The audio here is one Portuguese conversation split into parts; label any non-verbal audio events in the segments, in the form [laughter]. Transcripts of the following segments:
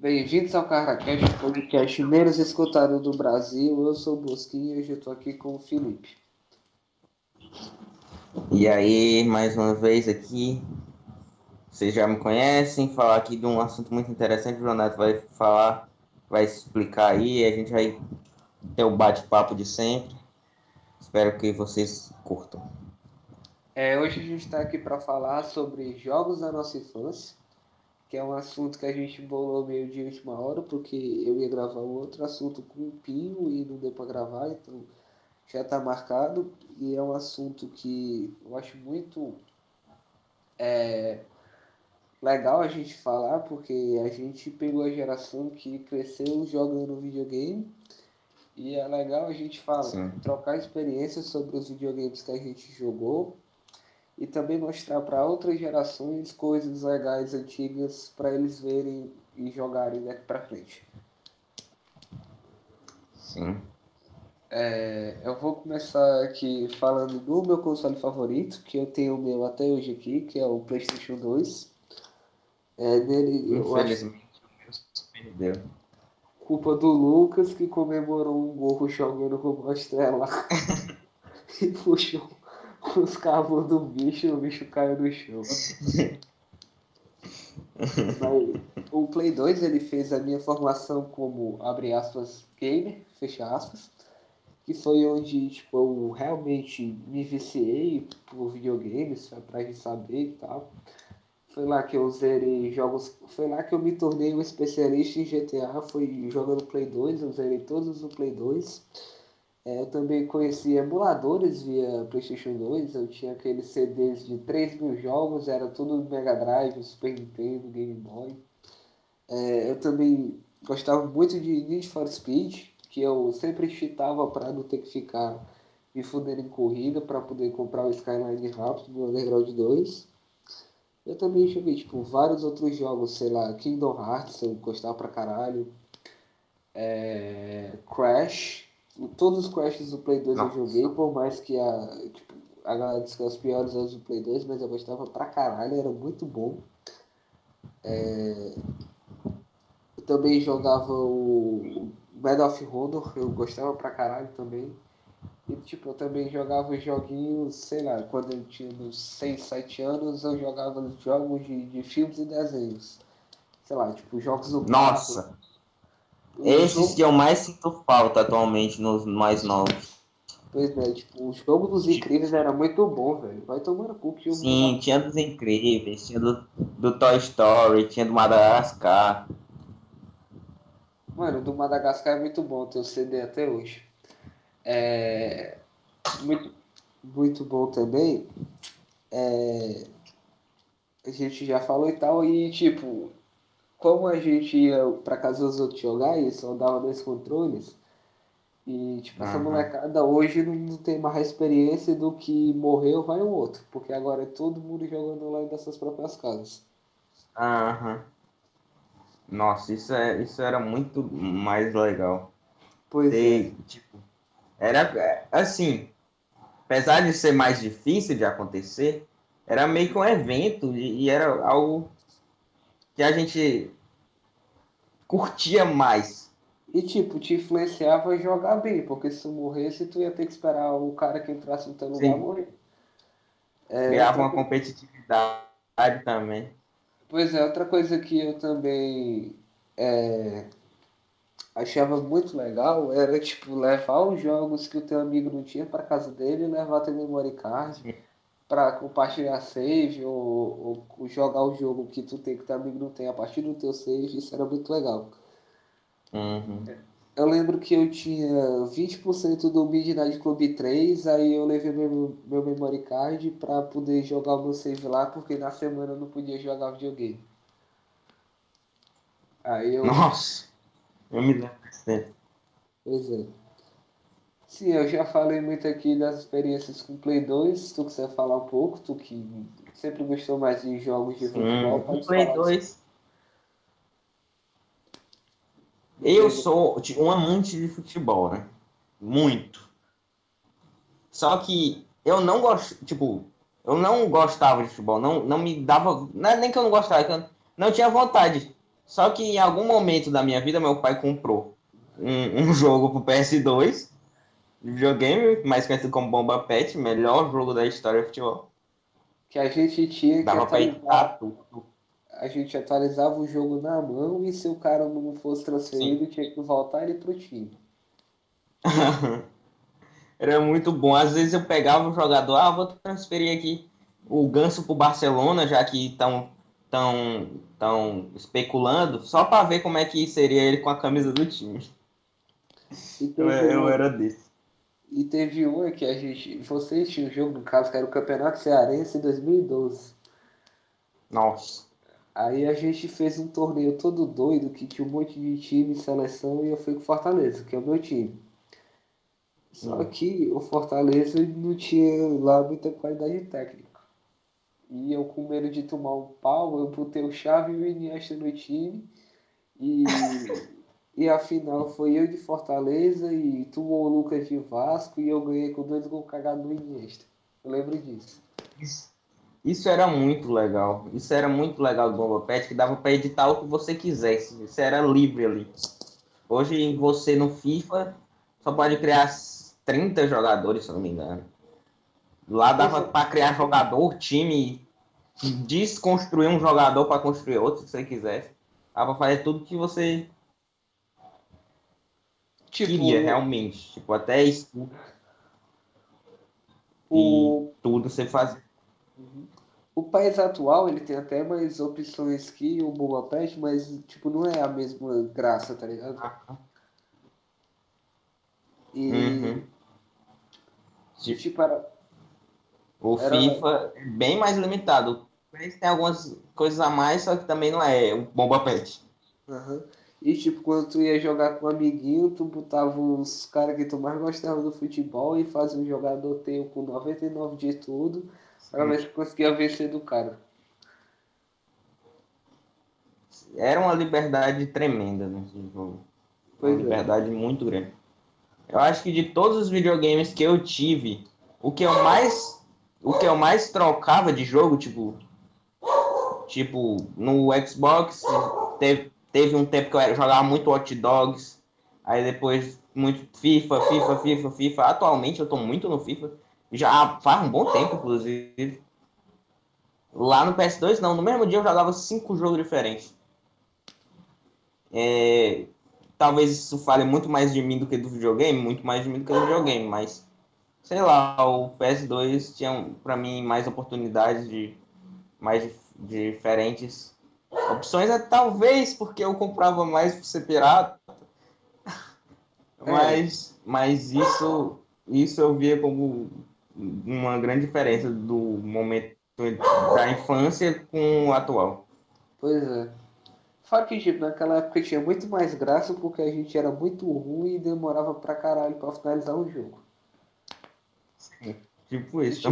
Bem-vindos ao CarraCast, podcast menos escutado do Brasil. Eu sou o Bosquinho e hoje eu estou aqui com o Felipe. E aí, mais uma vez aqui. Vocês já me conhecem, falar aqui de um assunto muito interessante. O Leonardo vai falar, vai explicar aí, a gente vai ter o bate-papo de sempre. Espero que vocês curtam. É, hoje a gente está aqui para falar sobre jogos da nossa infância, que é um assunto que a gente bolou meio de última hora, porque eu ia gravar um outro assunto com o Pinho e não deu para gravar, então já está marcado. E é um assunto que eu acho muito é, legal a gente falar, porque a gente pegou a geração que cresceu jogando videogame. E é legal a gente falar, trocar experiências sobre os videogames que a gente jogou e também mostrar para outras gerações coisas legais antigas para eles verem e jogarem daqui para frente. Sim. É, eu vou começar aqui falando do meu console favorito, que eu tenho o meu até hoje aqui, que é o PlayStation 2. É, nele, eu acho Infelizmente, o meu se perdeu. culpa do Lucas, que comemorou um gol jogando com a estrela [laughs] [laughs] e puxou os cabos do bicho e o bicho caiu no chão. Mas o Play 2 ele fez a minha formação como, abre aspas, gamer, fecha aspas, que foi onde tipo, eu realmente me viciei por videogames, atrás de saber e tal. Foi lá que eu zerei jogos, foi lá que eu me tornei um especialista em GTA, foi jogando Play 2, eu zerei todos no Play 2. É, eu também conheci emuladores via PlayStation 2. Eu tinha aqueles CDs de 3 mil jogos, era tudo Mega Drive, Super Nintendo, Game Boy. É, eu também gostava muito de Need for Speed, que eu sempre cheatava para não ter que ficar me fudendo em corrida para poder comprar o Skyline rápido no Underground 2. Eu também joguei tipo, vários outros jogos, sei lá, Kingdom Hearts, eu gostava pra caralho. É, Crash, todos os Crashes do Play 2 Nossa. eu joguei, por mais que a, tipo, a galera disse que os piores eram os do Play 2, mas eu gostava pra caralho, era muito bom. É, eu também jogava o Medal of Honor, eu gostava pra caralho também. E tipo, eu também jogava os joguinhos, sei lá, quando eu tinha uns 6, 7 anos, eu jogava os jogos de, de filmes e desenhos. Sei lá, tipo, jogos do Nossa, esses que eu mais sinto falta atualmente nos mais novos. Pois é, tipo, o jogo dos incríveis era muito bom, velho. Vai tomar no cu que Sim, tinha dos Incríveis, tinha do, do Toy Story, tinha do Madagascar. Mano, do Madagascar é muito bom, tem o CD até hoje. É. Muito, muito bom também. É, a gente já falou e tal, e tipo, como a gente ia pra casa dos outros jogar e só dava dois controles, e tipo, essa Aham. molecada hoje não, tem mais experiência do que morreu, vai um outro, porque agora é todo mundo jogando lá das suas próprias casas. Aham. Nossa, isso, é, isso era muito mais legal. Pois é. Tipo, era assim, apesar de ser mais difícil de acontecer, era meio que um evento e, e era algo que a gente curtia mais. E tipo, te influenciava a jogar bem, porque se tu morresse, tu ia ter que esperar o cara que entrasse no teu lugar Sim. morrer. É, Criava outra uma co- competitividade também. Pois é, outra coisa que eu também é, achava muito legal era tipo levar os jogos que o teu amigo não tinha para casa dele e levar teu memory card para compartilhar save ou, ou jogar o jogo que tu tem que teu amigo não tem a partir do teu save, isso era muito legal. Uhum. Eu lembro que eu tinha 20% do Midnight Club 3, aí eu levei meu, meu memory card pra poder jogar o meu save lá, porque na semana eu não podia jogar videogame. Aí eu. Nossa, eu me lembro. Pois é. Sim, eu já falei muito aqui das experiências com Play 2. Se tu quiser falar um pouco, tu que sempre gostou mais de jogos de futebol, Hum, Play falar. 2. Eu sou tipo, um amante de futebol, né? Muito. Só que eu não gosto, tipo, eu não gostava de futebol, não, não me dava, não é nem que eu não gostava, é que eu não tinha vontade. Só que em algum momento da minha vida, meu pai comprou um, um jogo pro PS2, videogame, mais conhecido como Bomba Pet, melhor jogo da história de futebol. Que a gente tinha que Dava pra atualizar, editar tudo. a gente atualizava o jogo na mão e se o cara não fosse transferido, tinha que voltar ele pro time. [laughs] Era muito bom. Às vezes eu pegava o jogador, ah, vou transferir aqui o Ganso pro Barcelona, já que estão tão, tão especulando, só para ver como é que seria ele com a camisa do time. E Eu, eu um, era desse. E teve uma que a gente. Vocês tinham um jogo, no caso, que era o Campeonato Cearense 2012. Nossa. Aí a gente fez um torneio todo doido que tinha um monte de time, seleção, e eu fui com o Fortaleza, que é o meu time. Só Hum. que o Fortaleza não tinha lá muita qualidade técnica. E eu com medo de tomar um pau, eu botei o Xavi e o Iniesta no time. E, [laughs] e a final foi eu de Fortaleza e tu o Lucas de Vasco e eu ganhei com dois gols cagados do Iniesta. Eu lembro disso. Isso, isso era muito legal. Isso era muito legal do Bomba Pet, que dava para editar o que você quisesse. Isso era livre ali. Hoje você no FIFA só pode criar 30 jogadores, se eu não me engano. Lá dava para criar jogador, time, desconstruir um jogador para construir outro, se você quisesse. Dava para fazer tudo que você Tipo, queria realmente. Tipo, até isso o, e tudo você fazia. O país atual, ele tem até mais opções que o Boba Pet, mas, tipo, não é a mesma graça, tá ligado? E, Uhum. tipo, era... O Era- FIFA é bem mais limitado. O PES tem algumas coisas a mais, só que também não é o Bomba Pet. aham. E, tipo, quando tu ia jogar com um amiguinho, tu botava os caras que tu mais gostava do futebol e fazia um jogador teu com 99 de tudo, pra ver se conseguia vencer do cara. Era uma liberdade tremenda nesse jogo. Uma Pois é. liberdade muito grande. Eu acho que de todos os videogames que eu tive, o que eu mais o que eu mais trocava de jogo, tipo tipo no Xbox teve, teve um tempo que eu jogava muito Hot Dogs, aí depois muito FIFA, FIFA, FIFA, FIFA. Atualmente eu tô muito no FIFA, já faz um bom tempo inclusive. Lá no PS2 não, no mesmo dia eu jogava cinco jogos diferentes. É, talvez isso fale muito mais de mim do que do videogame, muito mais de mim do que do videogame, mas sei lá, o PS2 tinha para mim mais oportunidades de mais dif- diferentes opções, é talvez porque eu comprava mais por ser pirata. [laughs] É. Mas mas isso isso eu via como uma grande diferença do momento da infância com o atual. Pois é. Só que, tipo, naquela época tinha muito mais graça porque a gente era muito ruim e demorava pra caralho pra finalizar o jogo. Tipo isso.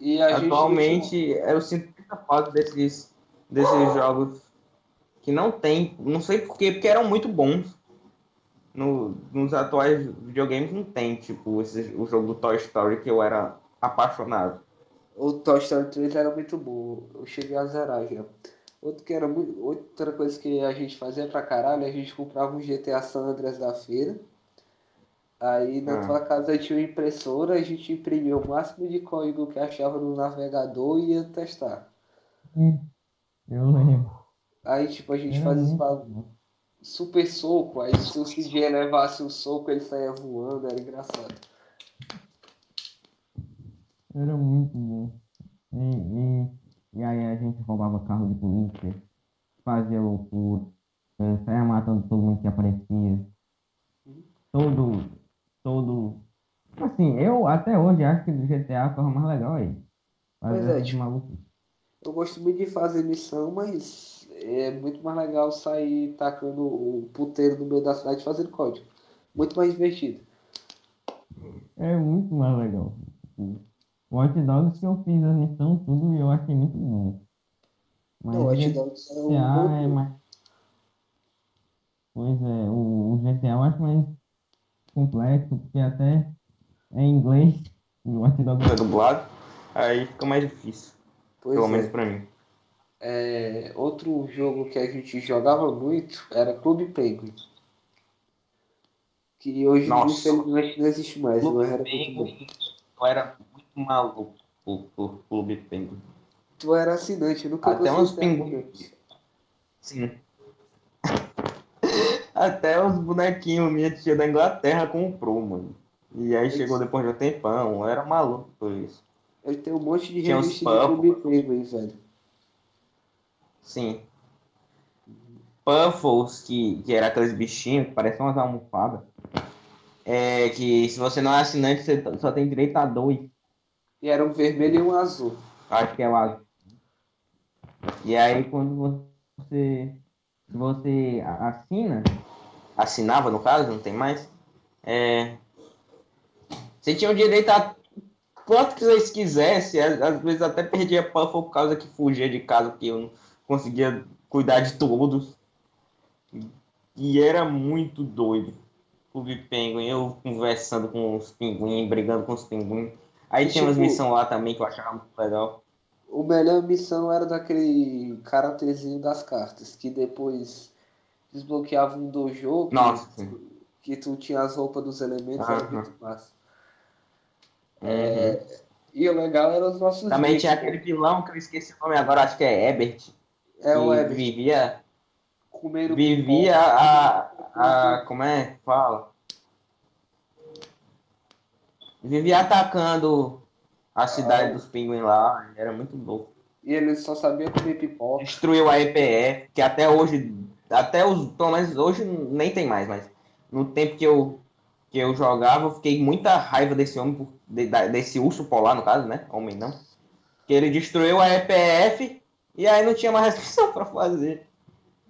E a gente Atualmente, eu sinto muita falta desses, desses jogos que não tem, não sei porquê, porque eram muito bons. No, nos atuais videogames não tem, tipo, esse, o jogo do Toy Story que eu era apaixonado. O Toy Story 3 era muito bom. Eu cheguei a zerar já. Outro que era muito, outra coisa que a gente fazia pra caralho, a gente comprava um GTA San Andreas da feira. Aí na Ah. tua casa tinha uma impressora, a gente imprimia o máximo de código que achava no navegador e ia testar. Eu lembro. Aí tipo a gente fazia bagulho. super soco, aí se o CJ levasse o soco, ele saía voando, era engraçado. Era muito bom. E, e, e aí a gente roubava carro de polícia, fazia loucura, eh, saía matando todo mundo que aparecia. Todo, todo. Assim, eu até hoje acho que do GTA foi o mais legal aí. Fazer Pois é, tipo, maluquices. Eu gosto muito de fazer missão, mas é muito mais legal sair tacando o puteiro no meio da cidade fazendo código. Muito mais divertido. É muito mais legal. O Hot Dogs que eu fiz a missão, tudo, e eu achei muito bom. Mas Não, o Hot GTA Dogs é um é bom... mais. Pois é, o, o GTA eu acho mais complexo, porque até é em inglês. E o Hot Dogs É dublado, aí fica mais difícil, Pois pelo é. menos pra mim. É, outro jogo que a gente jogava muito era Clube Penguin. Que hoje Nossa. infelizmente não existe mais, Clube não era. Penguin, eu era muito maluco por, por Clube Penguin. Tu era assinante, eu nunca Até uns pinguins. Sim. [laughs] Até os bonequinhos minha tia da Inglaterra comprou, mano. E aí chegou depois de um tempão. Eu era maluco por isso. Eu tenho um monte de Tinha revista de. Clube velho. Sim. Puffles, que, que era aqueles bichinhos que pareciam umas almofadas. É que se você não é assinante, você só tem direito a dois. E era um vermelho e um azul. Acho que é o azul. E aí quando você você assina, assinava no caso, não tem mais, é, você tinha o direito a quanto que vocês quisessem, às, vezes até perdia Puffle por causa que fugia de casa, porque eu não conseguia cuidar de todos. E era muito doido. Clube Penguin, eu conversando com os pinguins, brigando com os pinguins. Aí E, tinha umas tipo, missões lá também que eu achava muito legal. O melhor missão era daquele caracterzinho das cartas, que depois desbloqueava um dojo que, Nossa, sim. que tu tinha as roupas dos elementos, era muito massa. Uhum. E o legal eram os nossos Também tinha aquele vilão que eu esqueci o nome agora, acho que é Ebert. É o Ever, vivia, comendo vivia pipoca. a, a. Como é que fala? Vivia atacando a cidade dos pinguins lá. Era muito louco. E ele só sabia comer pipoca. Destruiu a EPF, que até hoje. Até os. Pelo menos hoje nem tem mais, mas no tempo que eu, que eu jogava, eu fiquei muita raiva desse homem, desse urso polar, no caso, né? Homem não. Que ele destruiu a EPF e aí não tinha mais [laughs] restrição pra fazer.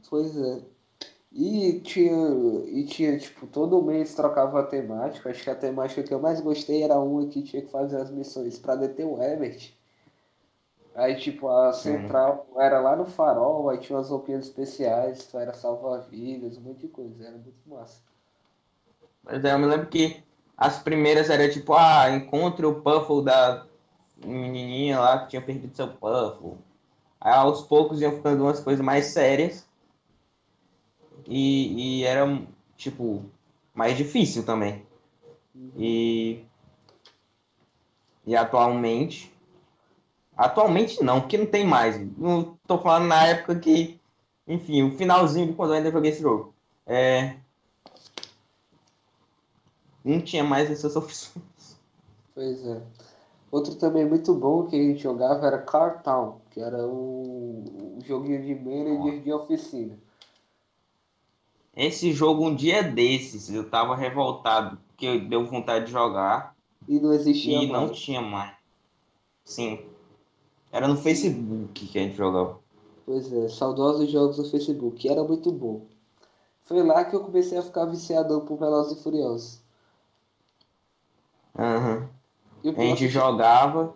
Pois é. E tinha, e tinha, tipo, todo mês trocava a temática. Acho que a temática que eu mais gostei era uma que tinha que fazer as missões pra deter o Herbert. Aí, tipo, a central era lá no farol, aí tinha umas roupinhas especiais, tu era salva-vidas, um monte de coisa. Era muito massa. Mas eu me lembro que as primeiras eram tipo, ah, encontre o Puffle da menininha lá que tinha perdido seu Puffle. Aí aos poucos iam ficando umas coisas mais sérias. E, e era, tipo, mais difícil também. E, e atualmente. Atualmente não, porque não tem mais. Não tô falando na época que. Enfim, o finalzinho de quando eu ainda joguei esse jogo. É, não tinha mais essas [laughs] opções. Pois é. Outro também muito bom que a gente jogava era Car Town, que era um, um joguinho de manager de oficina. Esse jogo, um dia desses, eu tava revoltado, porque deu vontade de jogar E não existia e não mais. tinha mais. Sim. Era no Facebook que a gente jogava. Pois é, saudosos jogos do Facebook, era muito bom. Foi lá que eu comecei a ficar viciadão por Velozes e Furiosos. E o A gente jogava.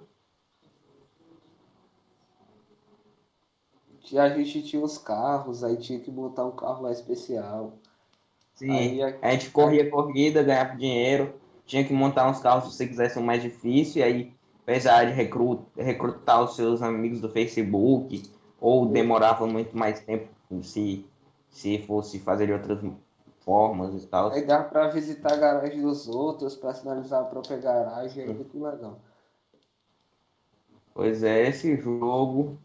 que a gente tinha os carros, aí tinha que montar um carro lá especial. Sim. Aí a- A gente corria corrida, ganhava dinheiro. Tinha que montar uns carros se você quisesse um mais difícil. E aí, apesar de recru- recrutar os seus amigos do Facebook, ou demorava muito mais tempo se, se fosse fazer de outras formas e tal. Aí dava pra visitar a garagem dos outros, pra sinalizar a própria garagem, era muito legal. Pois é, esse jogo.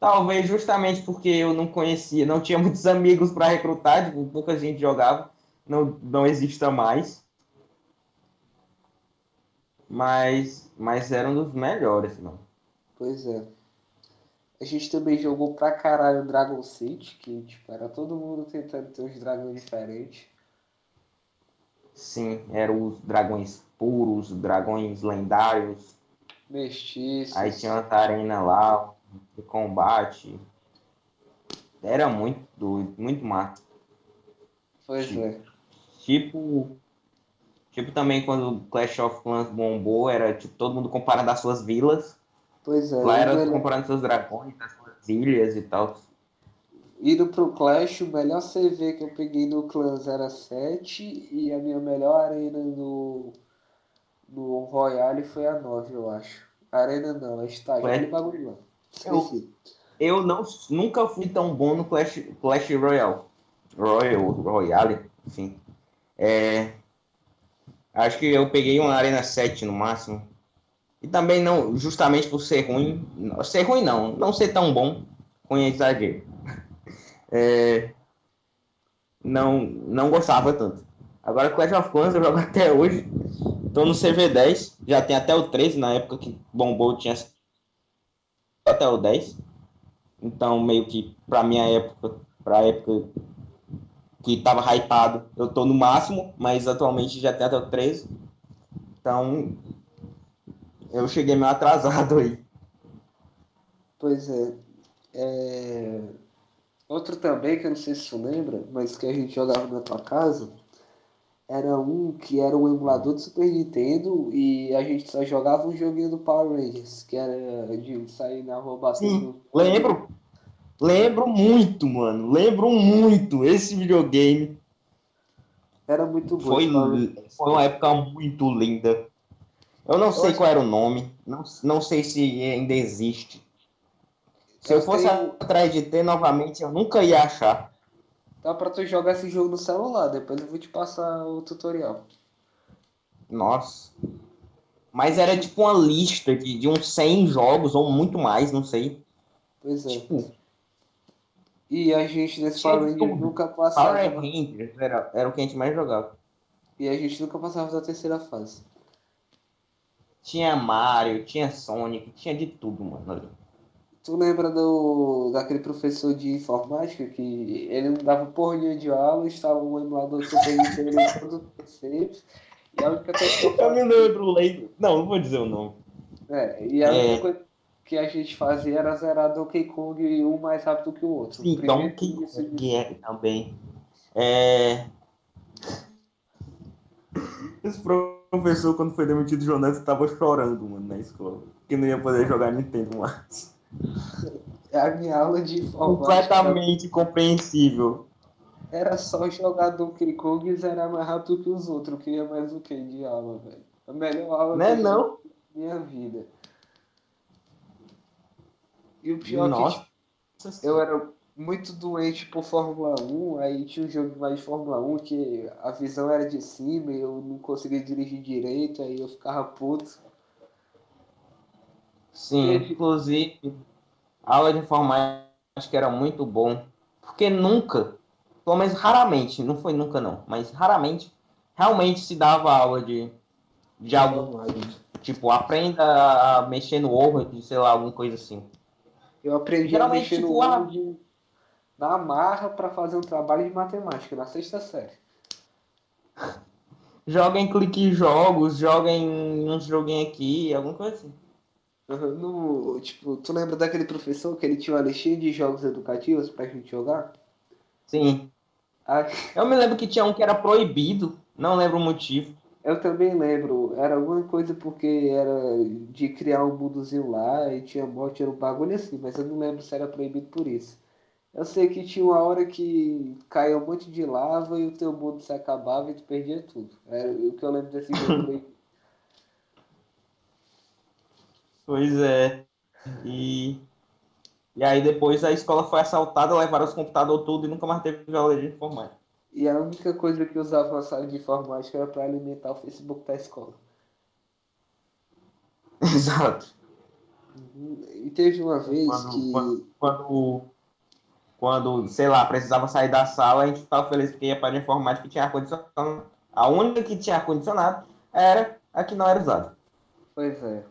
Talvez justamente porque eu não conhecia, não tinha muitos amigos para recrutar, tipo, pouca gente jogava, não, não exista mais. Mas, mas era um dos melhores, não. Pois é. A gente também jogou pra caralho Dragon City, que tipo, era todo mundo tentando ter uns dragões diferentes. Sim, eram os dragões puros, dragões lendários. Mestiços. Aí tinha uma arena lá de combate. Era muito doido, muito massa. Pois Sim. é. Tipo, tipo também quando o Clash of Clans bombou, era tipo todo mundo comparando as suas vilas. Pois é. Lá era melhor- comparando seus dragões, as suas ilhas e tal. Indo pro Clash, o melhor CV que eu peguei no Clans era 7 e a minha melhor arena no, no Royale foi a 9, eu acho. Arena não, é estágio, aquele bagulho lá. Esqueci. eu não, nunca fui tão bom no Clash, Clash Royale. Royal, Royale, enfim. É, acho que eu peguei uma Arena 7 no máximo. E também não, justamente por ser ruim, ser ruim não, não ser tão bom, ruim é exagero. [laughs] É, não, não gostava tanto. Agora Clash of Clans eu jogo até hoje. Tô no CV10, já tem até o 13, na época que bombou tinha até o 10. Então, meio que pra minha época, pra época que tava hypado, eu tô no máximo, mas atualmente já tem até o 13. Então, eu cheguei meio atrasado aí. Pois é. é. Outro também, que eu não sei se você lembra, mas que a gente jogava na tua casa, era um que era um emulador do Super Nintendo e a gente só jogava um joguinho do Power Rangers, que era de sair na rua batendo. Sim, lembro. Lembro muito, mano. Lembro muito esse videogame. Era muito bom. Foi, foi uma época muito linda. Eu não eu sei qual era o nome. Não, não sei se ainda existe. Se eu, eu fosse tenho... atrás de ter novamente, eu nunca ia achar. Dá pra tu jogar esse jogo no celular, depois eu vou te passar o tutorial. Nossa. Mas era tipo uma lista de, de uns 100 jogos, ou muito mais, não sei. Pois é. Tipo, e a gente nesse Power Rangers nunca passava. Power Rangers era, era o que a gente mais jogava. E a gente nunca passava da terceira fase. Tinha Mario, tinha Sonic, tinha de tudo, mano. Tu lembra do, daquele professor de informática que ele não dava porrinha de aula, estava um emulador super Nintendo em todo PC. E a única coisa que eu, eu me lembro, lembro. Não, não vou dizer o nome. É, e a é. única coisa que a gente fazia era zerar Donkey Kong um mais rápido que o outro. Sim, o Donkey Kong é, também. É... Esse professor, quando foi demitido do jornal, estava chorando, mano, na escola. Que não ia poder jogar Nintendo mais. É a minha aula de. Completamente compreensível. Era só jogar Donkey Kong e zerar mais rápido que os outros. Eu queria mais o que de aula, velho? A melhor aula não é não? da minha vida. E o pior Nossa. é que tipo, eu era muito doente por Fórmula 1, aí tinha um jogo mais de Fórmula 1 que a visão era de cima e eu não conseguia dirigir direito, aí eu ficava puto. Sim, inclusive, a aula de informática era muito bom, porque nunca, pelo menos raramente, não foi nunca não, mas raramente, realmente se dava aula de, de algo, tipo, aprenda a mexer no Word, sei lá, alguma coisa assim. Eu aprendi Geralmente, a mexer tipo, no Word na marra para fazer um trabalho de matemática, na sexta série. Joga em clique jogos, joga em uns joguinhos aqui, alguma coisa assim. No, tipo, tu lembra daquele professor que ele tinha uma listinha de jogos educativos pra gente jogar? Sim. Ah, eu me lembro que tinha um que era proibido, não lembro o motivo. Eu também lembro, era alguma coisa porque era de criar um mundozinho lá e tinha morte, era um bagulho assim, mas eu não lembro se era proibido por isso. Eu sei que tinha uma hora que caía um monte de lava e o teu mundo se acabava e tu perdia tudo. É o que eu lembro desse jogo. [laughs] Pois é. E, e aí depois a escola foi assaltada, levaram os computadores tudo e nunca mais teve aula de informática. E a única coisa que usava na sala de informática era para alimentar o Facebook da escola. [laughs] Exato. Uhum. E teve uma vez quando, que. Quando, quando, quando, sei lá, precisava sair da sala, a gente ficava feliz porque ia para a informática que tinha ar-condicionado. A única que tinha ar-condicionado era a que não era usada. Pois é.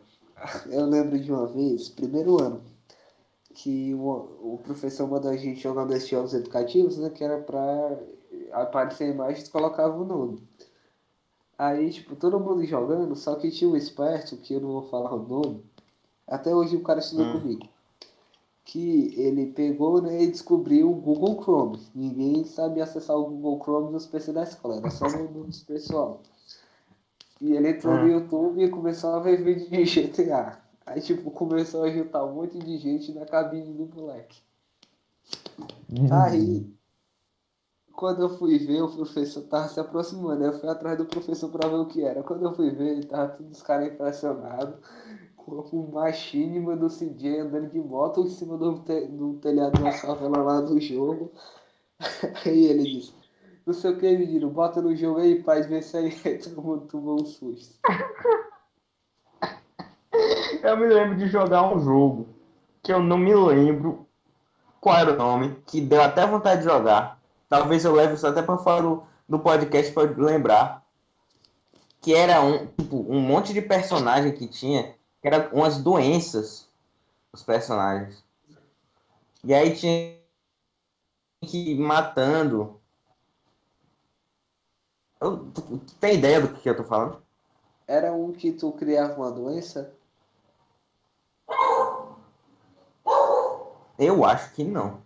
Eu lembro de uma vez, primeiro ano, que o, o professor mandou a gente jogar nesses jogos educativos, né? Que era para aparecer a imagem e colocava o nome. Aí, tipo, todo mundo jogando, só que tinha um esperto, que eu não vou falar o nome, até hoje o cara estudou hum. comigo, que ele pegou né, e descobriu o Google Chrome. Ninguém sabia acessar o Google Chrome nos PC da escola, era só no, no pessoal. E ele entrou no hum. YouTube e começou a ver vídeo de GTA. Aí, tipo, começou a juntar um monte de gente na cabine do moleque. Uhum. Aí, quando eu fui ver, o professor tava se aproximando. Eu fui atrás do professor para ver o que era. Quando eu fui ver, tava todos os caras impressionados o Machinima do CJ andando de moto em cima do, te, do telhado da favela lá do jogo. [laughs] Aí ele disse, não sei o que, menino, bota no jogo aí, pai, vê se aí todo mundo tomou um susto. [laughs] Eu me lembro de jogar um jogo que eu não me lembro qual era o nome, que deu até vontade de jogar. Talvez eu leve isso até para fora do, do podcast para lembrar. Que era um, tipo, um monte de personagem que tinha, que era umas doenças, os personagens. E aí tinha que ir matando. Eu, tu, tu tem ideia do que eu tô falando? Era um que tu criava uma doença? Eu acho que não.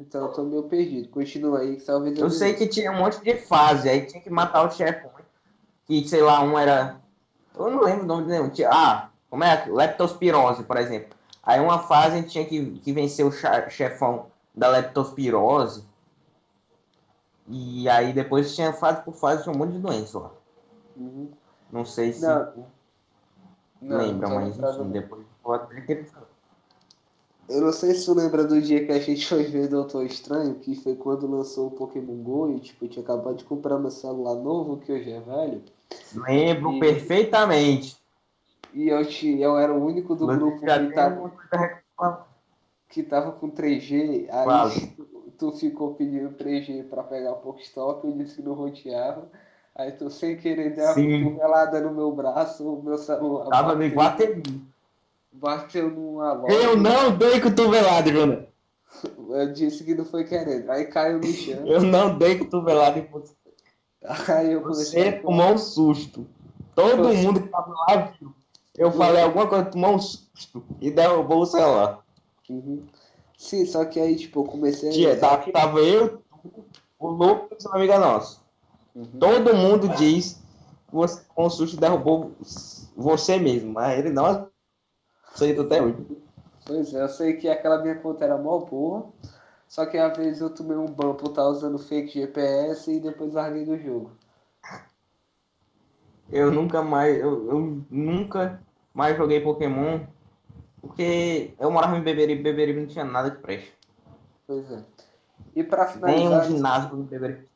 Então eu tô meio perdido. Continua aí, que talvez eu. Eu sei que tinha um monte de fase, aí tinha que matar o chefe. Que, sei lá, um era. Eu não lembro o nome nenhum. Ah, como é? Leptospirose, por exemplo. Aí uma fase a gente tinha que, que vencer o chefão da leptospirose. E aí depois tinha fase por fase, tinha um monte de doença lá. Uhum. Não sei se. Não. Lembra, não mas enfim, depois pode Eu não sei se tu lembra do dia que a gente foi ver Doutor Estranho, que foi quando lançou o Pokémon GO e tipo, eu tinha acabado de comprar meu celular novo, que hoje é velho. Lembro E- perfeitamente. E eu, te, eu era o único do Mas grupo que tava, reclamar. que tava com 3G, aí Quase. tu, tu ficou pedindo 3G pra pegar Pokéstop, eu disse que não roteava. Aí tu sem querer deu uma cotovelada no meu braço, o meu celular Tava no bateu, Iguatemi. bateu numa loja. Eu não dei cotovelada, Jona. Eu disse que não foi querendo. Aí caiu no chão. Eu não dei cotovelada em você. Aí eu comecei Você tomou um susto. Todo Você- mundo que tava lá viu. Eu falei alguma coisa, tomou um susto e derrubou o celular. Uhum. Sim, só que aí, tipo, eu comecei Tia, tava, tava eu, o louco e uma amiga nossa. Uhum. Todo mundo diz que você com o susto derrubou você mesmo, mas ele não aceita até hoje. Pois é, eu sei que aquela minha conta era mó boa. Só que às vezes eu tomei um ban por estar usando fake GPS e depois larguei do jogo. Eu nunca mais, eu, eu nunca mais joguei Pokémon porque eu morava em Beberibe, Beberibe não tinha nada que preste. Pois é. E pra Nem um finalizar, ginásio em Beberibe.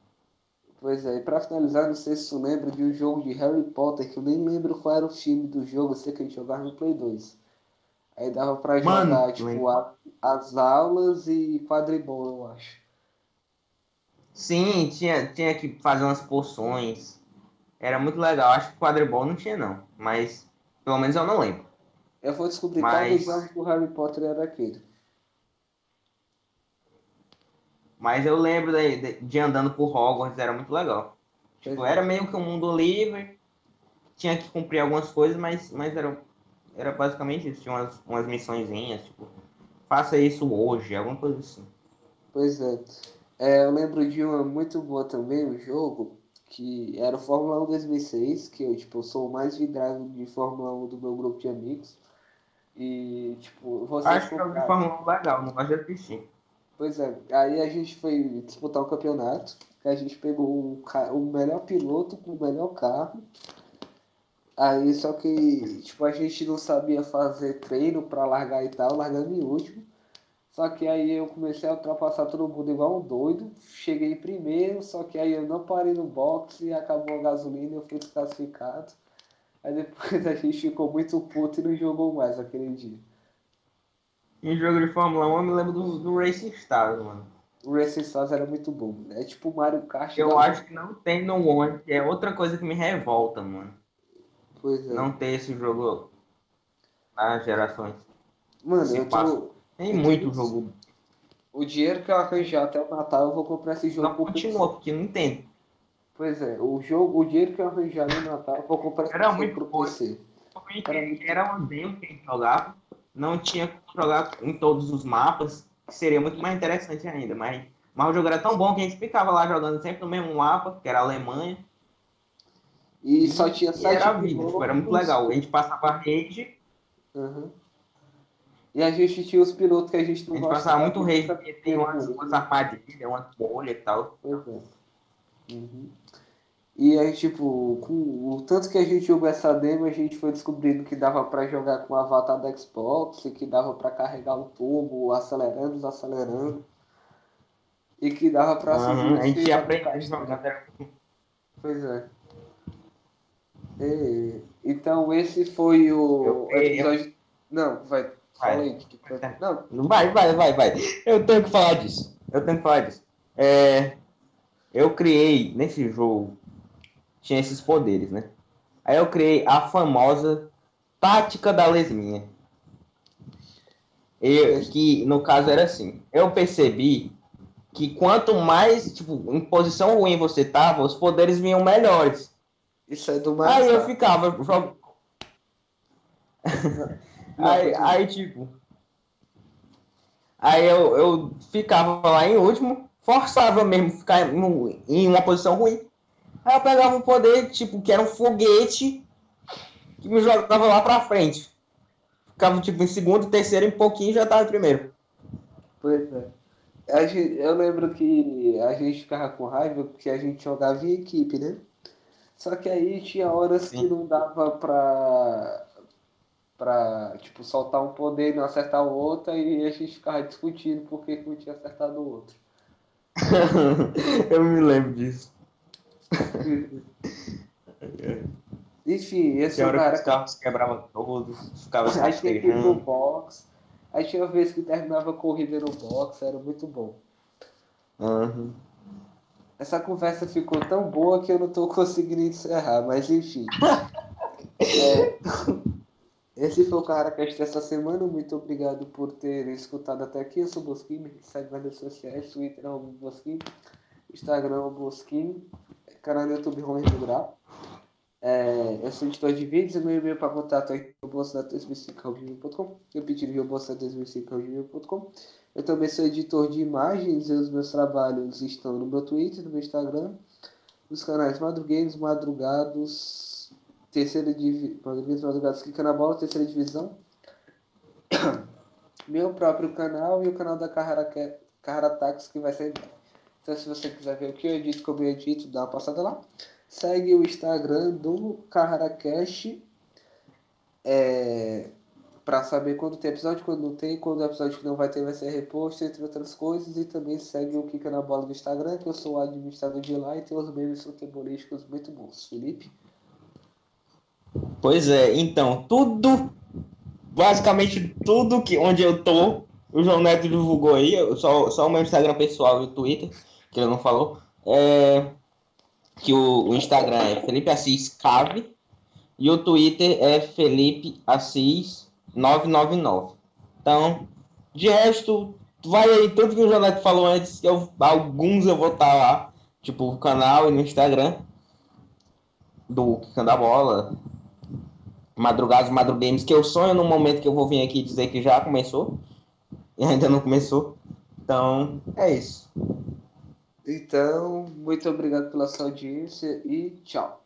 pois é, e pra finalizar, não sei se tu lembra de um jogo de Harry Potter, que eu nem lembro qual era o filme do jogo, eu sei que a gente jogava no Play 2. Aí dava pra Mano, jogar, tipo, a- as aulas e quadribol, eu acho. Sim, tinha, tinha que fazer umas poções. Era muito legal. Acho que quadribol não tinha, não. Mas, pelo menos eu não lembro. Eu vou descobrir Mas- qual do Harry Potter era aquele. Mas eu lembro de, de, de andando por Hogwarts, era muito legal. Tipo, é. era meio que um mundo livre. Tinha que cumprir algumas coisas, mas, mas era, era basicamente isso. Tinha umas, umas missõezinhas, tipo, faça isso hoje, alguma coisa assim. Pois é. É, eu lembro de uma muito boa também, um jogo, que era o Fórmula 1 2006, que eu, tipo, eu sou o mais vidrado de Fórmula 1 do meu grupo de amigos. E, tipo, vocês Acho que é compraram- Fórmula 1 legal, não gosto de assistir. Pois é, aí a gente foi disputar um campeonato, que a gente pegou o, o melhor piloto com o melhor carro. Aí só que, tipo, a gente não sabia fazer treino pra largar e tal, largando em último. Só que aí eu comecei a ultrapassar todo mundo igual um doido. Cheguei primeiro, só que aí eu não parei no boxe e acabou a gasolina e eu fui desclassificado. Aí depois [laughs] a gente ficou muito puto e não jogou mais aquele dia. Em jogo de Fórmula 1 eu me lembro do, do Racing Stars, mano. O Racing Stars era muito bom, né? É tipo o Mario Kart. Eu acho que não tem no One, que é outra coisa que me revolta, mano. Pois é. Não ter esse jogo nas gerações. Mano, se eu tô. Tem muito jogo. O dinheiro que eu arranjar até o Natal, eu vou comprar esse jogo Não pro continua, porque não entendo. Pois é, o jogo, o dinheiro que eu arranjar no Natal, eu vou comprar esse Era jogo muito pro. PC. Era uma demo que a gente jogava. Não tinha como jogar em todos os mapas, que seria muito mais interessante ainda. Mas, mas o jogo era tão bom que a gente ficava lá jogando sempre no mesmo mapa, que era a Alemanha. E só tinha E sete era a vida, tipo, era muito legal. A gente passava a rede, Uhum. E a gente tinha os pilotos que a gente a não gente gostava. passava muito rede, que porque tem umas, umas armadilhas, umas bolhas e tal. É. Uhum. E aí, tipo, com o tanto que a gente jogou essa demo, a gente foi descobrindo que dava para jogar com o avatar da Xbox, e que dava para carregar o tubo, acelerando, desacelerando. E que dava pra uhum, A gente aprende a jogar. Pois é. E, então esse foi o eu, episódio. Eu... Não, vai. Fala aí. Não. Vai, vai, vai, vai. Eu tenho que falar disso. Eu tenho que falar disso. É, eu criei nesse jogo tinha esses poderes, né? Aí eu criei a famosa tática da lesminha. Eu, que no caso era assim. Eu percebi que quanto mais, tipo, em posição ruim você tava, os poderes vinham melhores. Isso é do mais. Aí eu ficava. Jog... [laughs] aí, aí, tipo. Aí eu, eu ficava lá em último, forçava mesmo ficar em, em uma posição ruim. Aí eu pegava um poder, tipo, que era um foguete que me jogava lá pra frente. Ficava, tipo, em segundo, terceiro, em pouquinho já tava em primeiro. Pois é. Gente, eu lembro que a gente ficava com raiva porque a gente jogava em equipe, né? Só que aí tinha horas Sim. que não dava pra, pra, tipo, soltar um poder e não acertar o outro, e a gente ficava discutindo por que não tinha acertado o outro. [laughs] eu me lembro disso. [laughs] Enfim, esse hora cara... que os carros quebravam todos, ficava se [laughs] Aí tinha que ir no box. Aí tinha vez que terminava a corrida no box, era muito bom. Uhum. Essa conversa ficou tão boa que eu não tô conseguindo encerrar, mas enfim. é... Esse foi o CaraCast dessa semana. Muito obrigado por ter escutado até aqui. Eu sou o Bosquim, me segue nas redes sociais, Twitter o Bosquim, Instagram o Bosquim canal no YouTube Romero do Grau. É, eu sou editor de vídeos, meu e-mail para contato é riobolsa2005.com, eu pedi riobolsa2005.com. Eu também sou editor de imagens e os meus trabalhos estão no meu Twitter, no meu Instagram, nos canais Madrugueiros, Madrugados, Terceira Divisão, Madrugueiros, Madrugados, Clica na Bola, Terceira Divisão, [coughs] meu próprio canal e o canal da Carrara, Carrara que vai sair então, se você quiser ver o que eu edito, como eu edito, dá uma passada lá. Segue o Instagram do CarraraCast é, para saber quando tem episódio, quando não tem, quando o episódio que não vai ter vai ser reposto, entre outras coisas. E também segue o Kika na Bola do Instagram, que eu sou o administrador de lá e tem os memes futebolísticos muito bons. Felipe? Pois é, então, tudo, basicamente tudo que onde eu tô, o João Neto divulgou aí, só, só o meu Instagram pessoal e o Twitter que ele não falou, é que o, o Instagram é Felipe Assis Cave e o Twitter é Felipe Assis 999. Então, de resto, vai aí, tudo que o Jonathan falou antes, eu, alguns eu vou estar tá lá, tipo, no canal e no Instagram do Kicando a Bola, Madrugados Madrugames, que eu sonho no momento que eu vou vir aqui dizer que já começou, [laughs] e ainda não começou. Então, é isso. Então, muito obrigado pela sua audiência e tchau.